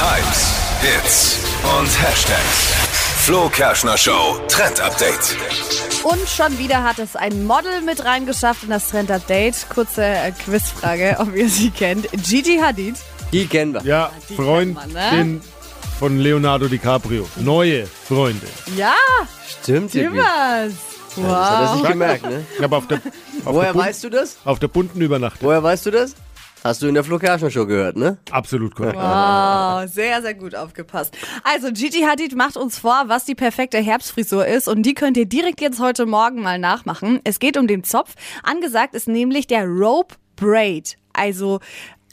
Hypes, Hits und Hashtags. Flo Kerschner Show Trend Update. Und schon wieder hat es ein Model mit reingeschafft in das Trend Update. Kurze äh, Quizfrage, ob ihr sie kennt. Gigi Hadid. Die kennen wir. Ja, die Freund kennt man, ne? von Leonardo DiCaprio. Neue Freunde. Ja, Stimmt, irgendwie. Timmers. Das hat er Wow. sich gemerkt, ne? Ich habe auf der, auf, Woher der Bun- weißt du das? auf der bunten übernachtet. Woher weißt du das? Hast du in der Flo Kerschner Show gehört, ne? Absolut korrekt. Wow, sehr, sehr gut aufgepasst. Also, Gigi Hadid macht uns vor, was die perfekte Herbstfrisur ist und die könnt ihr direkt jetzt heute Morgen mal nachmachen. Es geht um den Zopf. Angesagt ist nämlich der Rope Braid, also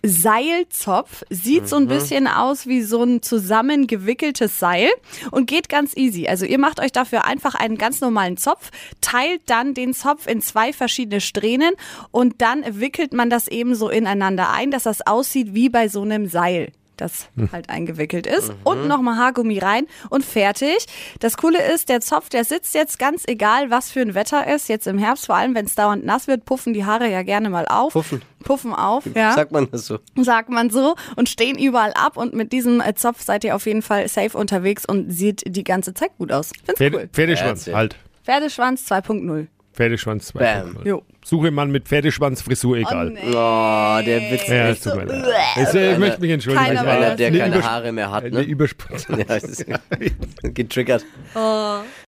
Seilzopf. Sieht so ein bisschen aus wie so ein zusammengewickeltes Seil und geht ganz easy. Also ihr macht euch dafür einfach einen ganz normalen Zopf, teilt dann den Zopf in zwei verschiedene Strähnen und dann wickelt man das eben so ineinander ein, dass das aussieht wie bei so einem Seil das halt eingewickelt ist. Und nochmal Haargummi rein und fertig. Das Coole ist, der Zopf, der sitzt jetzt ganz egal, was für ein Wetter ist. Jetzt im Herbst, vor allem wenn es dauernd nass wird, puffen die Haare ja gerne mal auf. Puffen. Puffen auf, ja Sagt man das so? sagt man so, und stehen überall ab. Und mit diesem äh, Zopf seid ihr auf jeden Fall safe unterwegs und sieht die ganze Zeit gut aus. Find's Pferde, cool. Pferdeschwanz, halt. Pferdeschwanz 2.0. Pferdeschwanz 2. Bam. Jo. Suche Mann mit Pferdeschwanzfrisur, egal. nee. Oh, der Witz. Ja, es tut mir leid. Ich, äh, ich möchte mich entschuldigen. Keiner Einer, der eine keine Haare mehr hat, Eine ne? Übersprung. Ja, ist getriggert.